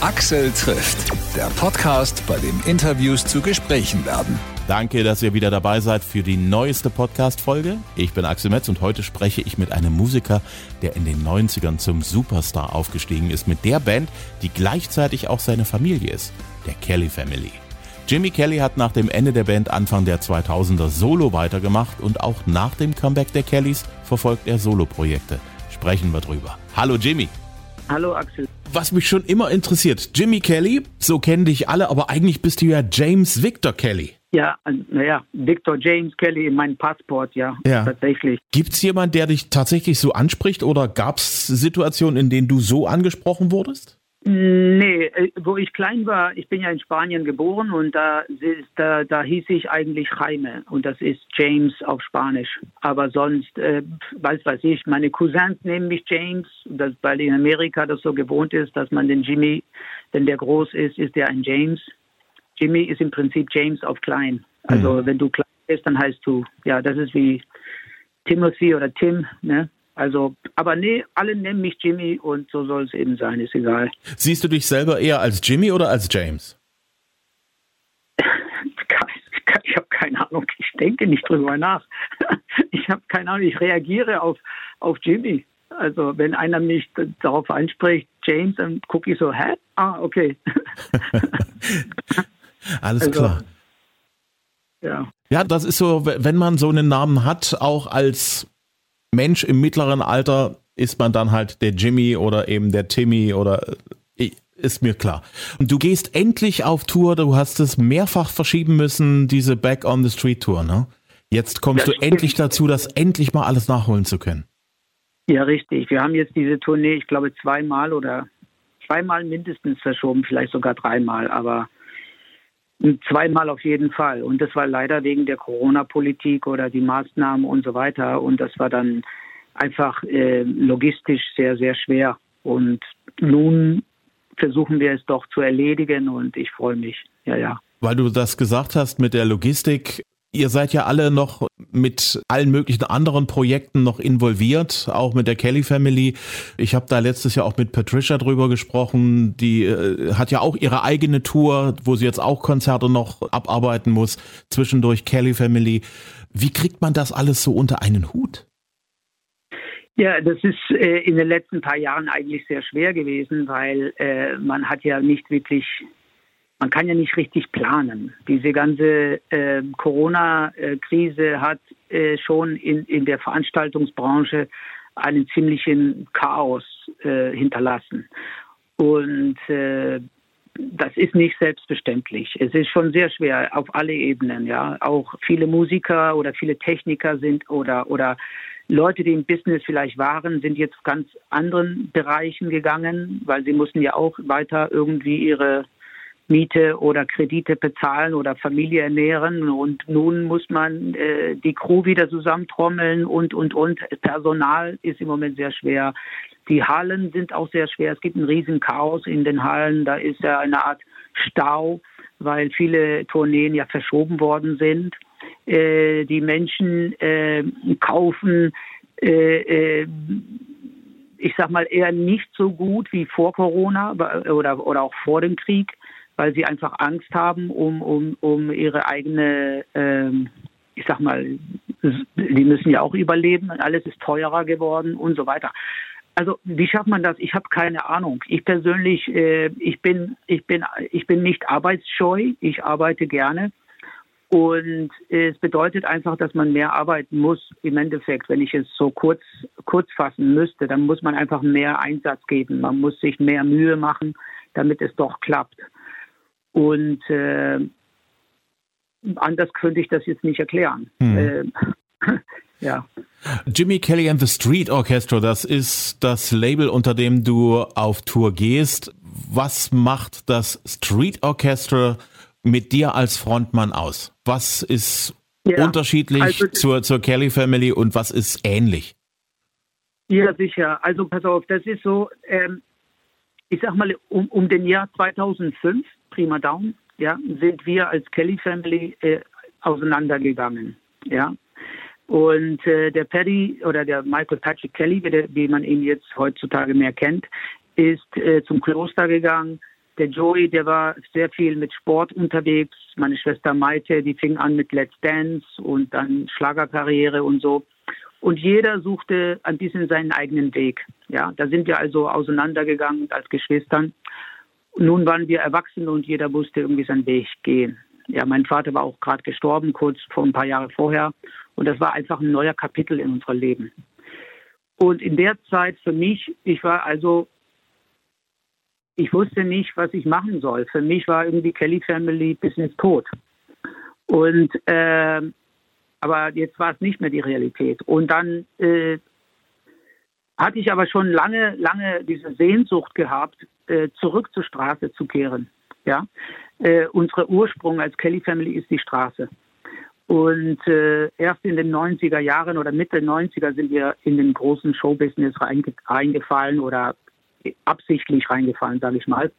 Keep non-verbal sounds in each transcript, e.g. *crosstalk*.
Axel trifft, der Podcast, bei dem Interviews zu Gesprächen werden. Danke, dass ihr wieder dabei seid für die neueste Podcast-Folge. Ich bin Axel Metz und heute spreche ich mit einem Musiker, der in den 90ern zum Superstar aufgestiegen ist, mit der Band, die gleichzeitig auch seine Familie ist, der Kelly Family. Jimmy Kelly hat nach dem Ende der Band Anfang der 2000er solo weitergemacht und auch nach dem Comeback der Kellys verfolgt er Soloprojekte. Sprechen wir drüber. Hallo Jimmy. Hallo Axel. Was mich schon immer interessiert, Jimmy Kelly, so kennen dich alle, aber eigentlich bist du ja James Victor Kelly. Ja, naja, Victor James Kelly in meinem Passport, ja, ja. tatsächlich. Gibt es jemanden, der dich tatsächlich so anspricht oder gab es Situationen, in denen du so angesprochen wurdest? Nee, äh, wo ich klein war, ich bin ja in Spanien geboren und da, da, da hieß ich eigentlich Jaime und das ist James auf Spanisch. Aber sonst, äh, weiß weiß ich, meine Cousins nehmen mich James, das, weil in Amerika das so gewohnt ist, dass man den Jimmy, wenn der groß ist, ist der ein James. Jimmy ist im Prinzip James auf klein. Also mhm. wenn du klein bist, dann heißt du, ja, das ist wie Timothy oder Tim, ne? Also, aber nee, alle nennen mich Jimmy und so soll es eben sein, ist egal. Siehst du dich selber eher als Jimmy oder als James? *laughs* ich habe keine Ahnung, ich denke nicht drüber nach. *laughs* Ich habe keine Ahnung, ich reagiere auf, auf Jimmy. Also wenn einer mich darauf anspricht, James, dann gucke ich so, hä? Ah, okay. *laughs* Alles also, klar. Ja. Ja, das ist so, wenn man so einen Namen hat, auch als Mensch im mittleren Alter ist man dann halt der Jimmy oder eben der Timmy oder äh, ist mir klar. Und du gehst endlich auf Tour, du hast es mehrfach verschieben müssen, diese Back on the Street Tour, ne? Jetzt kommst ja, du endlich dazu, das endlich mal alles nachholen zu können. Ja, richtig. Wir haben jetzt diese Tournee, ich glaube, zweimal oder zweimal mindestens verschoben, vielleicht sogar dreimal, aber Zweimal auf jeden Fall. Und das war leider wegen der Corona-Politik oder die Maßnahmen und so weiter. Und das war dann einfach äh, logistisch sehr, sehr schwer. Und nun versuchen wir es doch zu erledigen und ich freue mich. Ja, ja. Weil du das gesagt hast mit der Logistik, Ihr seid ja alle noch mit allen möglichen anderen Projekten noch involviert, auch mit der Kelly Family. Ich habe da letztes Jahr auch mit Patricia drüber gesprochen. Die äh, hat ja auch ihre eigene Tour, wo sie jetzt auch Konzerte noch abarbeiten muss. Zwischendurch Kelly Family. Wie kriegt man das alles so unter einen Hut? Ja, das ist äh, in den letzten paar Jahren eigentlich sehr schwer gewesen, weil äh, man hat ja nicht wirklich man kann ja nicht richtig planen. Diese ganze äh, Corona-Krise hat äh, schon in, in der Veranstaltungsbranche einen ziemlichen Chaos äh, hinterlassen. Und äh, das ist nicht selbstverständlich. Es ist schon sehr schwer auf alle Ebenen. Ja, auch viele Musiker oder viele Techniker sind oder oder Leute, die im Business vielleicht waren, sind jetzt ganz anderen Bereichen gegangen, weil sie mussten ja auch weiter irgendwie ihre Miete oder Kredite bezahlen oder Familie ernähren. Und nun muss man äh, die Crew wieder zusammentrommeln und, und, und. Personal ist im Moment sehr schwer. Die Hallen sind auch sehr schwer. Es gibt ein riesen Chaos in den Hallen. Da ist ja eine Art Stau, weil viele Tourneen ja verschoben worden sind. Äh, die Menschen äh, kaufen äh, äh, ich sag mal eher nicht so gut wie vor Corona oder, oder auch vor dem Krieg weil sie einfach Angst haben um, um, um ihre eigene, ähm, ich sag mal, die müssen ja auch überleben, alles ist teurer geworden und so weiter. Also wie schafft man das? Ich habe keine Ahnung. Ich persönlich, äh, ich bin, ich bin, ich bin nicht arbeitsscheu. Ich arbeite gerne. Und es bedeutet einfach, dass man mehr arbeiten muss. Im Endeffekt, wenn ich es so kurz, kurz fassen müsste, dann muss man einfach mehr Einsatz geben. Man muss sich mehr Mühe machen, damit es doch klappt. Und äh, anders könnte ich das jetzt nicht erklären. Hm. Äh, *laughs* ja. Jimmy Kelly and the Street Orchestra, das ist das Label, unter dem du auf Tour gehst. Was macht das Street Orchestra mit dir als Frontmann aus? Was ist ja, unterschiedlich also, zur, zur Kelly Family und was ist ähnlich? Ja, sicher. Also pass auf, das ist so, ähm, ich sag mal, um, um den Jahr 2005 Prima Down, ja, sind wir als Kelly Family äh, auseinandergegangen, ja. Und äh, der Paddy oder der Michael Patrick Kelly, wie, der, wie, man ihn jetzt heutzutage mehr kennt, ist äh, zum Kloster gegangen, der Joey, der war sehr viel mit Sport unterwegs. Meine Schwester Maite, die fing an mit Let's Dance und dann Schlagerkarriere und so. Und jeder suchte ein bisschen seinen eigenen Weg. Ja, da sind wir also auseinandergegangen als Geschwistern. Nun waren wir erwachsen und jeder musste irgendwie seinen Weg gehen. Ja, mein Vater war auch gerade gestorben, kurz vor ein paar Jahren vorher. Und das war einfach ein neuer Kapitel in unserem Leben. Und in der Zeit für mich, ich war also ich wusste nicht, was ich machen soll. Für mich war irgendwie Kelly Family Business tot. Und äh, aber jetzt war es nicht mehr die Realität. Und dann äh, hatte ich aber schon lange, lange diese Sehnsucht gehabt, äh, zurück zur Straße zu kehren. Ja, äh, unsere Ursprung als Kelly Family ist die Straße. Und äh, erst in den 90er Jahren oder Mitte 90er sind wir in den großen Showbusiness reingefallen oder absichtlich reingefallen, sage ich mal.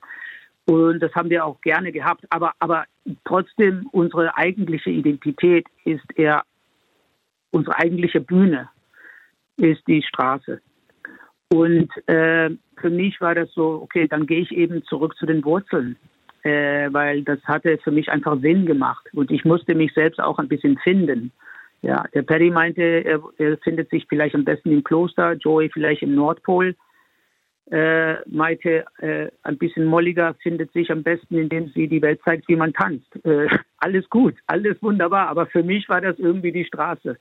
Und das haben wir auch gerne gehabt. Aber, aber trotzdem, unsere eigentliche Identität ist eher, unsere eigentliche Bühne ist die Straße. Und äh, für mich war das so, okay, dann gehe ich eben zurück zu den Wurzeln, äh, weil das hatte für mich einfach Sinn gemacht. Und ich musste mich selbst auch ein bisschen finden. Ja, der Perry meinte, er, er findet sich vielleicht am besten im Kloster, Joey vielleicht im Nordpol äh, Maite äh, ein bisschen molliger findet sich am besten, indem sie die Welt zeigt, wie man tanzt. Äh, *laughs* alles gut, alles wunderbar, aber für mich war das irgendwie die Straße.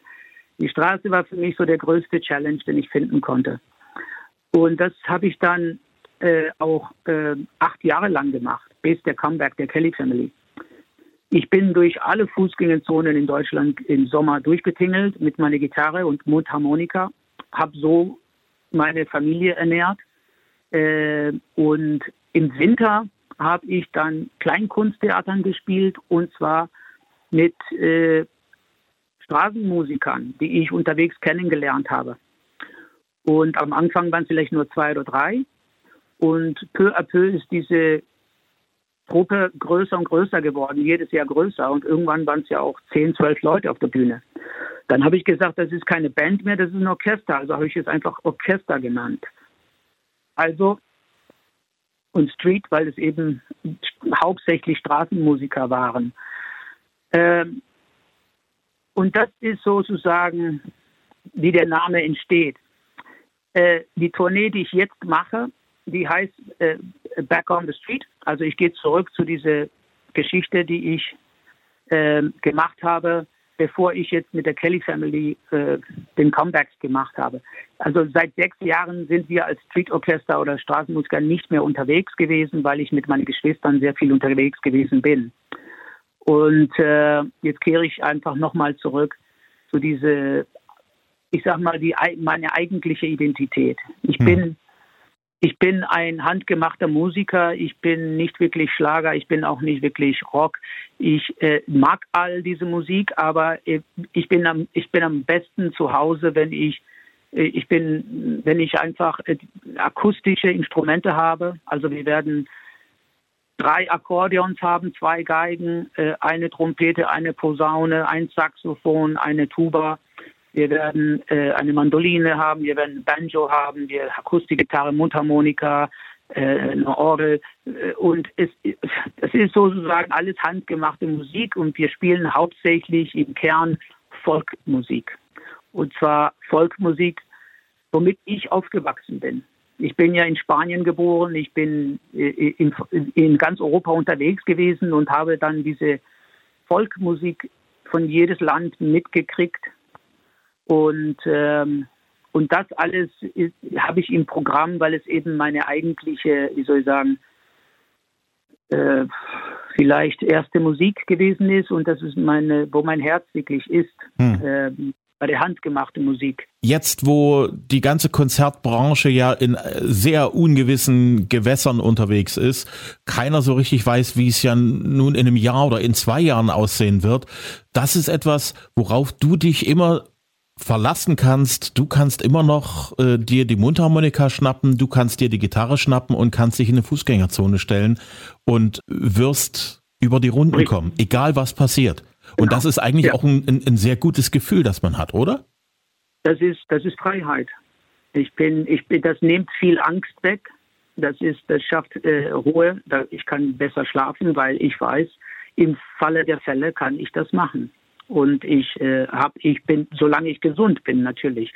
Die Straße war für mich so der größte Challenge, den ich finden konnte. Und das habe ich dann äh, auch äh, acht Jahre lang gemacht, bis der Comeback der Kelly Family. Ich bin durch alle Fußgängerzonen in Deutschland im Sommer durchgetingelt mit meiner Gitarre und Mundharmonika, habe so meine Familie ernährt äh, und im Winter habe ich dann Kleinkunsttheatern gespielt und zwar mit äh, Straßenmusikern, die ich unterwegs kennengelernt habe. Und am Anfang waren es vielleicht nur zwei oder drei. Und peu à peu ist diese Gruppe größer und größer geworden, jedes Jahr größer. Und irgendwann waren es ja auch zehn, zwölf Leute auf der Bühne. Dann habe ich gesagt, das ist keine Band mehr, das ist ein Orchester. Also habe ich es einfach Orchester genannt. Also und Street, weil es eben hauptsächlich Straßenmusiker waren. Ähm, und das ist sozusagen, wie der Name entsteht. Äh, die Tournee, die ich jetzt mache, die heißt äh, Back on the Street. Also ich gehe zurück zu dieser Geschichte, die ich äh, gemacht habe bevor ich jetzt mit der Kelly Family äh, den Comeback gemacht habe. Also seit sechs Jahren sind wir als Street Orchester oder Straßenmusiker nicht mehr unterwegs gewesen, weil ich mit meinen Geschwistern sehr viel unterwegs gewesen bin. Und äh, jetzt kehre ich einfach nochmal zurück zu diese, ich sag mal, die, meine eigentliche Identität. Ich hm. bin ich bin ein handgemachter Musiker, ich bin nicht wirklich Schlager, ich bin auch nicht wirklich Rock. Ich äh, mag all diese Musik, aber äh, ich bin am ich bin am besten zu Hause, wenn ich äh, ich bin wenn ich einfach äh, akustische Instrumente habe. Also wir werden drei Akkordeons haben, zwei Geigen, äh, eine Trompete, eine Posaune, ein Saxophon, eine Tuba wir werden äh, eine Mandoline haben, wir werden Banjo haben, wir Akustikgitarre, Mundharmonika, äh, eine Orgel äh, und es, es ist sozusagen alles handgemachte Musik und wir spielen hauptsächlich im Kern Folkmusik. Und zwar Folkmusik, womit ich aufgewachsen bin. Ich bin ja in Spanien geboren, ich bin äh, in, in ganz Europa unterwegs gewesen und habe dann diese Folkmusik von jedes Land mitgekriegt und, ähm, und das alles habe ich im Programm, weil es eben meine eigentliche, wie soll ich sagen, äh, vielleicht erste Musik gewesen ist und das ist meine, wo mein Herz wirklich ist. Hm. Äh, bei der handgemachten Musik. Jetzt, wo die ganze Konzertbranche ja in sehr ungewissen Gewässern unterwegs ist, keiner so richtig weiß, wie es ja nun in einem Jahr oder in zwei Jahren aussehen wird, das ist etwas, worauf du dich immer verlassen kannst. Du kannst immer noch äh, dir die Mundharmonika schnappen, du kannst dir die Gitarre schnappen und kannst dich in eine Fußgängerzone stellen und wirst über die Runden kommen, egal was passiert. Und das ist eigentlich ja. auch ein, ein, ein, sehr gutes Gefühl, das man hat, oder? Das ist, das ist Freiheit. Ich bin, ich bin, das nimmt viel Angst weg. Das ist, das schafft äh, Ruhe. Ich kann besser schlafen, weil ich weiß, im Falle der Fälle kann ich das machen. Und ich äh, habe, ich bin, solange ich gesund bin, natürlich.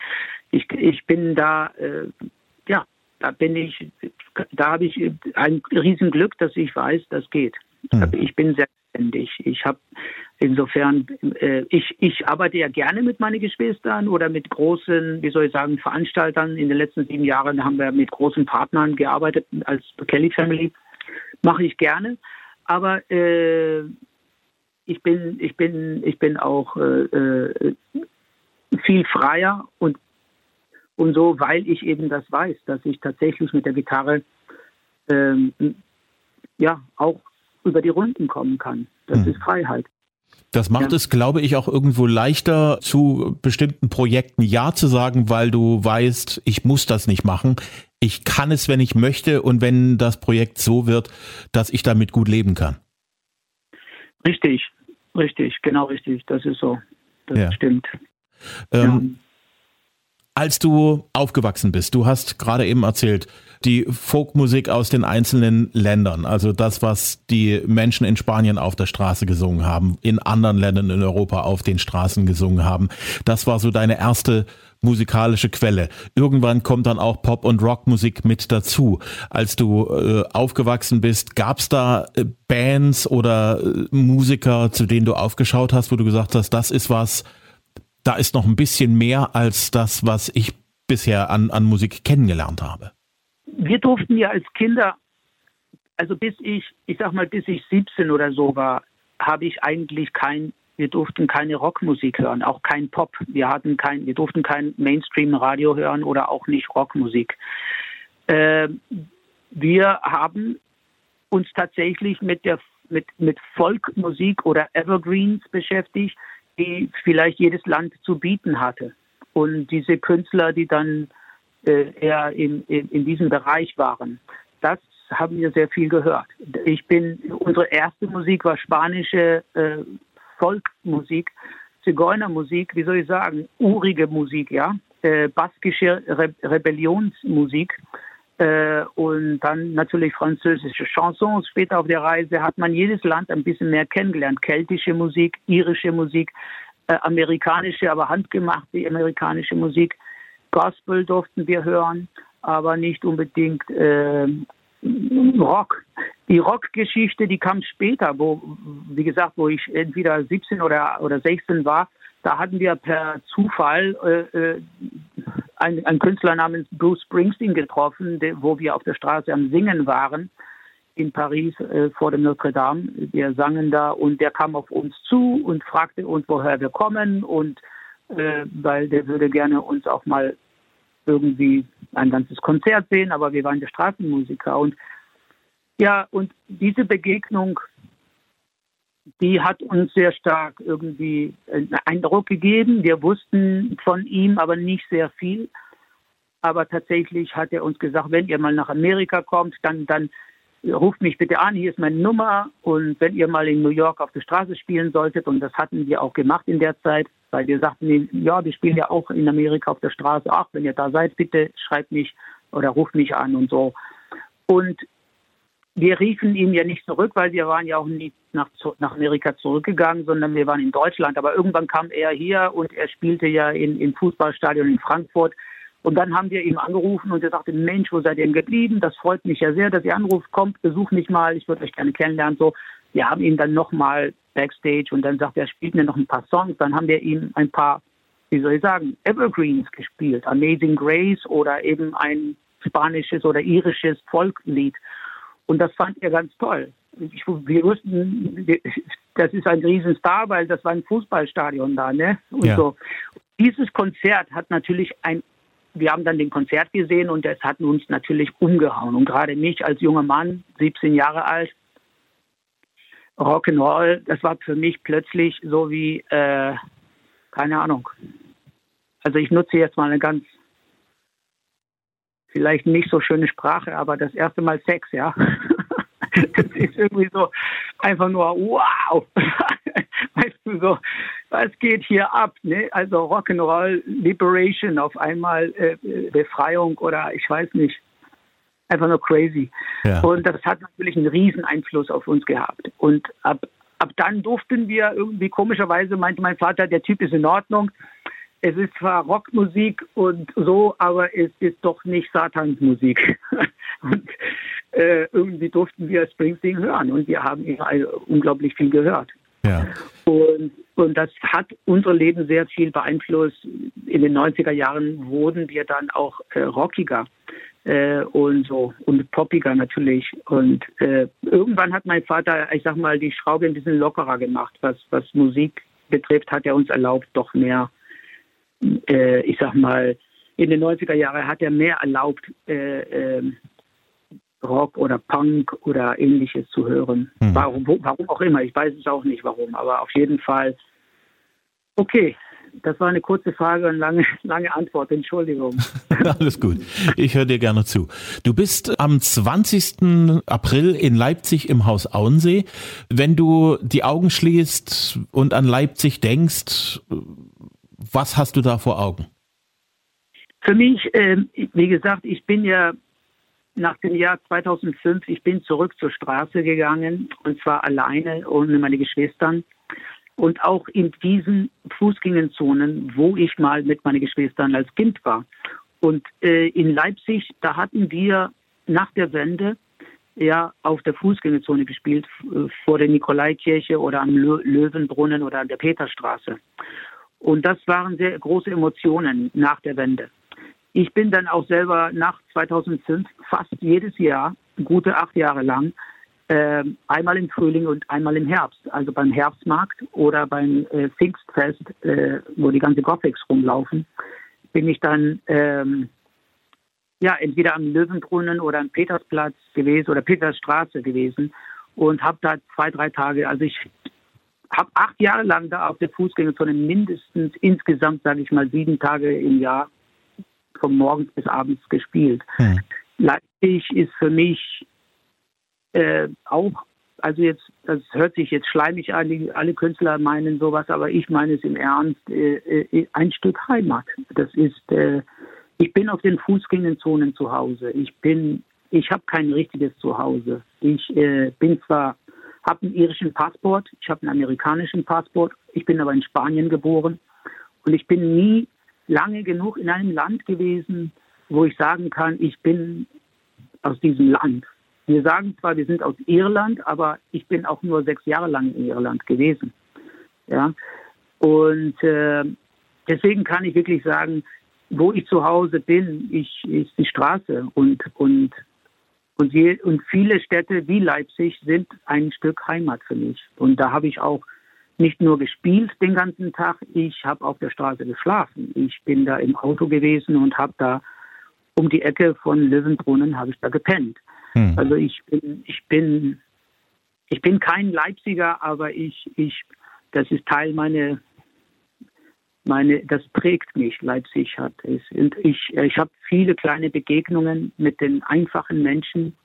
Ich, ich bin da, äh, ja, da bin ich, da habe ich ein Riesenglück, dass ich weiß, das geht. Hm. Ich bin selbstständig. Ich habe insofern, äh, ich, ich arbeite ja gerne mit meinen Geschwistern oder mit großen, wie soll ich sagen, Veranstaltern. In den letzten sieben Jahren haben wir mit großen Partnern gearbeitet als Kelly Family. Mache ich gerne. Aber äh, ich bin, ich bin, ich bin auch äh, äh, viel freier und und so, weil ich eben das weiß, dass ich tatsächlich mit der Gitarre ähm, ja auch über die Runden kommen kann. Das hm. ist Freiheit. Das macht ja. es, glaube ich, auch irgendwo leichter, zu bestimmten Projekten Ja zu sagen, weil du weißt, ich muss das nicht machen. Ich kann es, wenn ich möchte und wenn das Projekt so wird, dass ich damit gut leben kann. Richtig, richtig, genau richtig. Das ist so. Das ja. stimmt. Ähm, ja. Als du aufgewachsen bist, du hast gerade eben erzählt, die Folkmusik aus den einzelnen Ländern, also das, was die Menschen in Spanien auf der Straße gesungen haben, in anderen Ländern in Europa auf den Straßen gesungen haben, das war so deine erste musikalische Quelle. Irgendwann kommt dann auch Pop- und Rockmusik mit dazu. Als du äh, aufgewachsen bist, gab es da äh, Bands oder äh, Musiker, zu denen du aufgeschaut hast, wo du gesagt hast, das ist was, da ist noch ein bisschen mehr als das, was ich bisher an, an Musik kennengelernt habe. Wir durften ja als Kinder, also bis ich, ich sag mal, bis ich 17 oder so war, habe ich eigentlich kein, wir durften keine Rockmusik hören, auch kein Pop. Wir hatten kein, wir durften kein Mainstream-Radio hören oder auch nicht Rockmusik. Äh, wir haben uns tatsächlich mit der mit, mit Folkmusik oder Evergreens beschäftigt die vielleicht jedes Land zu bieten hatte. Und diese Künstler, die dann äh, eher in, in, in diesem Bereich waren, das haben wir sehr viel gehört. Ich bin, unsere erste Musik war spanische äh, Volksmusik, Zigeunermusik, wie soll ich sagen, urige Musik, ja, äh, baskische Re Rebellionsmusik. Äh, und dann natürlich französische Chansons. Später auf der Reise hat man jedes Land ein bisschen mehr kennengelernt. Keltische Musik, irische Musik, äh, amerikanische, aber handgemachte amerikanische Musik. Gospel durften wir hören, aber nicht unbedingt äh, Rock. Die Rockgeschichte, die kam später, wo, wie gesagt, wo ich entweder 17 oder, oder 16 war, da hatten wir per Zufall äh, äh einen, einen Künstler namens Bruce Springsteen getroffen, der, wo wir auf der Straße am Singen waren in Paris äh, vor dem Notre Dame. Wir sangen da und der kam auf uns zu und fragte uns, woher wir kommen und äh, weil der würde gerne uns auch mal irgendwie ein ganzes Konzert sehen, aber wir waren der Straßenmusiker und ja, und diese Begegnung die hat uns sehr stark irgendwie einen Eindruck gegeben. Wir wussten von ihm aber nicht sehr viel. Aber tatsächlich hat er uns gesagt, wenn ihr mal nach Amerika kommt, dann, dann ruft mich bitte an, hier ist meine Nummer. Und wenn ihr mal in New York auf der Straße spielen solltet, und das hatten wir auch gemacht in der Zeit, weil wir sagten, ja, wir spielen ja auch in Amerika auf der Straße. Ach, wenn ihr da seid, bitte schreibt mich oder ruft mich an und so. Und wir riefen ihn ja nicht zurück, weil wir waren ja auch nie nach, nach Amerika zurückgegangen, sondern wir waren in Deutschland. Aber irgendwann kam er hier und er spielte ja in, im Fußballstadion in Frankfurt. Und dann haben wir ihm angerufen und er sagte, Mensch, wo seid ihr denn geblieben? Das freut mich ja sehr, dass ihr anruft. Kommt, besuch mich mal, ich würde euch gerne kennenlernen. So, wir haben ihn dann nochmal backstage und dann sagt er, spielt mir noch ein paar Songs. Dann haben wir ihm ein paar, wie soll ich sagen, Evergreens gespielt. Amazing Grace oder eben ein spanisches oder irisches Volklied. Und das fand er ganz toll. Ich, wir wussten, das ist ein Riesenstar, weil das war ein Fußballstadion da, ne? Und ja. so. Dieses Konzert hat natürlich ein, wir haben dann den Konzert gesehen und es hat uns natürlich umgehauen. Und gerade mich als junger Mann, 17 Jahre alt, Rock'n'Roll, das war für mich plötzlich so wie, äh, keine Ahnung. Also ich nutze jetzt mal eine ganz vielleicht nicht so schöne Sprache, aber das erste Mal Sex, ja. *laughs* das ist irgendwie so einfach nur wow. *laughs* weißt du so, was geht hier ab? Ne? Also Rock'n'Roll, Liberation, auf einmal äh, Befreiung oder ich weiß nicht. einfach nur crazy. Ja. Und das hat natürlich einen riesen Einfluss auf uns gehabt. Und ab, ab dann durften wir irgendwie komischerweise, meinte mein Vater, der Typ ist in Ordnung. Es ist zwar Rockmusik und so, aber es ist doch nicht Satans Musik. *laughs* und äh, irgendwie durften wir Springsteen hören und wir haben also unglaublich viel gehört. Ja. Und, und das hat unser Leben sehr viel beeinflusst. In den 90er Jahren wurden wir dann auch äh, rockiger äh, und so und poppiger natürlich. Und äh, irgendwann hat mein Vater, ich sag mal, die Schraube ein bisschen lockerer gemacht, was, was Musik betrifft, hat er uns erlaubt, doch mehr, äh, ich sag mal, in den 90er Jahren hat er mehr erlaubt, äh, ähm, Rock oder Punk oder ähnliches zu hören. Mhm. Warum, warum auch immer, ich weiß es auch nicht warum, aber auf jeden Fall, okay, das war eine kurze Frage und lange, *laughs* lange Antwort. Entschuldigung. *laughs* Alles gut. Ich höre dir gerne zu. Du bist am 20. April in Leipzig im Haus Auensee. Wenn du die Augen schließt und an Leipzig denkst, was hast du da vor Augen? Für mich, äh, wie gesagt, ich bin ja nach dem Jahr 2005, ich bin zurück zur Straße gegangen und zwar alleine ohne meine Geschwistern. Und auch in diesen Fußgängerzonen, wo ich mal mit meinen Geschwistern als Kind war. Und äh, in Leipzig, da hatten wir nach der Wende ja auf der Fußgängerzone gespielt, vor der Nikolaikirche oder am Löwenbrunnen oder an der Peterstraße. Und das waren sehr große Emotionen nach der Wende. Ich bin dann auch selber nach 2005 fast jedes Jahr, gute acht Jahre lang, äh, einmal im Frühling und einmal im Herbst, also beim Herbstmarkt oder beim äh, Pfingstfest, äh, wo die ganze Gothics rumlaufen, bin ich dann ähm, ja entweder am Löwenbrunnen oder am Petersplatz gewesen oder Petersstraße gewesen und habe da zwei, drei Tage, also ich habe acht Jahre lang da auf der Fußgängerzone mindestens insgesamt, sage ich mal, sieben Tage im Jahr von morgens bis abends gespielt. Hm. Leipzig ist für mich äh, auch, also jetzt, das hört sich jetzt schleimig an, alle Künstler meinen sowas, aber ich meine es im Ernst, äh, äh, ein Stück Heimat. Das ist, äh, ich bin auf den Fußgängerzonen zu Hause. Ich bin, ich habe kein richtiges Zuhause. Ich äh, bin zwar, habe einen irischen Passport, ich habe einen amerikanischen Passport, ich bin aber in Spanien geboren und ich bin nie lange genug in einem Land gewesen, wo ich sagen kann, ich bin aus diesem Land. Wir sagen zwar, wir sind aus Irland, aber ich bin auch nur sechs Jahre lang in Irland gewesen. Ja, und äh, deswegen kann ich wirklich sagen, wo ich zu Hause bin, ich, ist die Straße und und und, je, und viele Städte wie Leipzig sind ein Stück Heimat für mich. Und da habe ich auch nicht nur gespielt den ganzen Tag, ich habe auf der Straße geschlafen. Ich bin da im Auto gewesen und habe da um die Ecke von Löwenbrunnen habe ich da gepennt. Hm. Also ich bin, ich bin, ich bin kein Leipziger, aber ich, ich, das ist Teil meiner, meine, das prägt mich. Leipzig hat es. Und ich, ich habe viele kleine Begegnungen mit den einfachen Menschen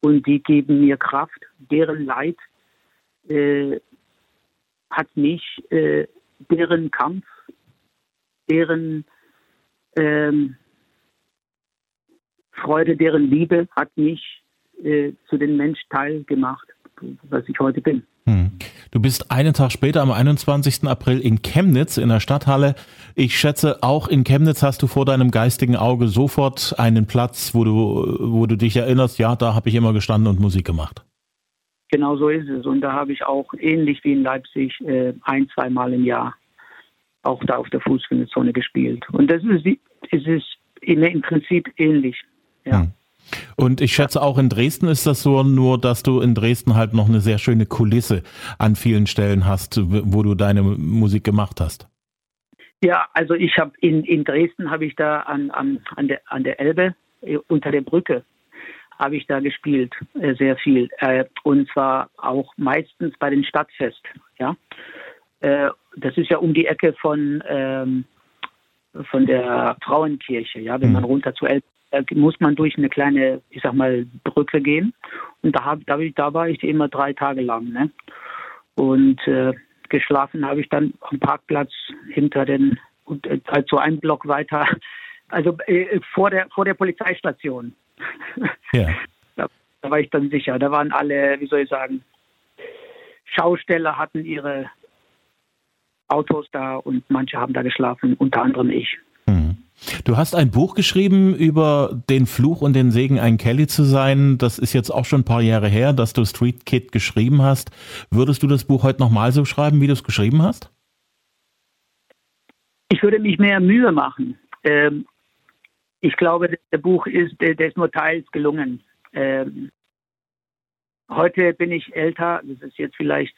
und die geben mir Kraft. Deren Leid äh, hat mich, äh, deren Kampf, deren ähm, Freude, deren Liebe hat mich äh, zu dem Mensch teilgemacht, was ich heute bin. Du bist einen Tag später, am 21. April in Chemnitz in der Stadthalle. Ich schätze, auch in Chemnitz hast du vor deinem geistigen Auge sofort einen Platz, wo du, wo du dich erinnerst, ja, da habe ich immer gestanden und Musik gemacht. Genau so ist es. Und da habe ich auch ähnlich wie in Leipzig äh, ein, zweimal im Jahr auch da auf der Fußgängerzone gespielt. Und das ist, es ist im Prinzip ähnlich. Ja. Hm. Und ich schätze auch in Dresden ist das so, nur dass du in Dresden halt noch eine sehr schöne Kulisse an vielen Stellen hast, wo du deine Musik gemacht hast. Ja, also ich habe in, in Dresden habe ich da an, an, an, der, an der Elbe äh, unter der Brücke habe ich da gespielt, äh, sehr viel. Äh, und zwar auch meistens bei den Stadtfest. Ja? Das ist ja um die Ecke von, ähm, von der Frauenkirche. Ja? Wenn man mhm. runter zu Elbe muss man durch eine kleine, ich sag mal, Brücke gehen. Und da, hab, da, da war ich immer drei Tage lang. Ne? Und äh, geschlafen habe ich dann am Parkplatz hinter den, also ein Block weiter, also äh, vor, der, vor der Polizeistation. Ja. *laughs* Da, da war ich dann sicher. Da waren alle, wie soll ich sagen, Schausteller hatten ihre Autos da und manche haben da geschlafen, unter anderem ich. Du hast ein Buch geschrieben über den Fluch und den Segen, ein Kelly zu sein. Das ist jetzt auch schon ein paar Jahre her, dass du Street Kid geschrieben hast. Würdest du das Buch heute nochmal so schreiben, wie du es geschrieben hast? Ich würde mich mehr Mühe machen. Ähm, ich glaube, der Buch ist, der ist nur teils gelungen. Ähm, heute bin ich älter, das ist jetzt vielleicht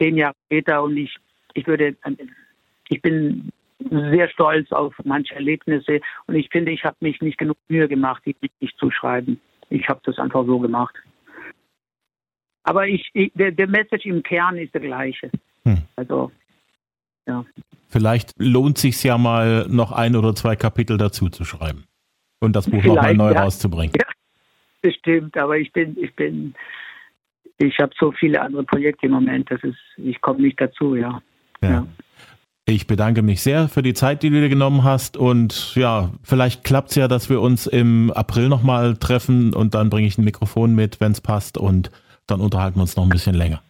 zehn Jahre später und ich, ich würde, ich bin sehr stolz auf manche Erlebnisse und ich finde, ich habe mich nicht genug Mühe gemacht, die richtig zu schreiben. Ich habe das einfach so gemacht. Aber ich, ich der, der, Message im Kern ist der gleiche. Hm. Also, ja. Vielleicht lohnt sich ja mal noch ein oder zwei Kapitel dazu zu schreiben und das Buch nochmal neu ja. rauszubringen. Ja, bestimmt, aber ich bin, ich bin, ich habe so viele andere Projekte im Moment, das ist, ich komme nicht dazu, ja. ja. ja. Ich bedanke mich sehr für die Zeit, die du dir genommen hast. Und ja, vielleicht klappt es ja, dass wir uns im April nochmal treffen und dann bringe ich ein Mikrofon mit, wenn es passt. Und dann unterhalten wir uns noch ein bisschen länger.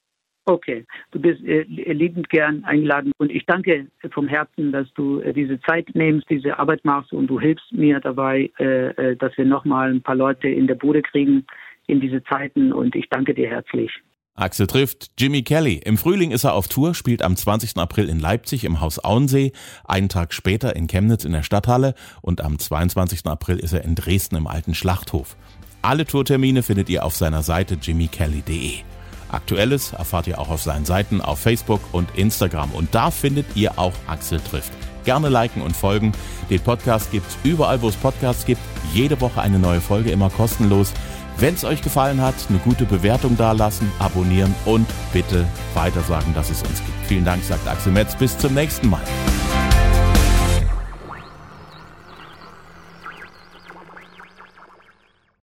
Okay, du bist äh, liebend gern eingeladen und ich danke vom Herzen, dass du äh, diese Zeit nimmst, diese Arbeit machst und du hilfst mir dabei, äh, äh dass wir nochmal ein paar Leute in der Bude kriegen in diese Zeiten und ich danke dir herzlich. Axel trifft Jimmy Kelly. Im Frühling ist er auf Tour, spielt am 20. April in Leipzig im Haus Auensee, einen Tag später in Chemnitz in der Stadthalle und am 22. April ist er in Dresden im Alten Schlachthof. Alle Tourtermine findet ihr auf seiner Seite jimmykelly.de. Aktuelles erfahrt ihr auch auf seinen Seiten auf Facebook und Instagram und da findet ihr auch Axel trifft. Gerne liken und folgen. Den Podcast gibt's überall, wo es Podcasts gibt. Jede Woche eine neue Folge, immer kostenlos. Wenn es euch gefallen hat, eine gute Bewertung dalassen, abonnieren und bitte weitersagen, dass es uns gibt. Vielen Dank, sagt Axel Metz. Bis zum nächsten Mal.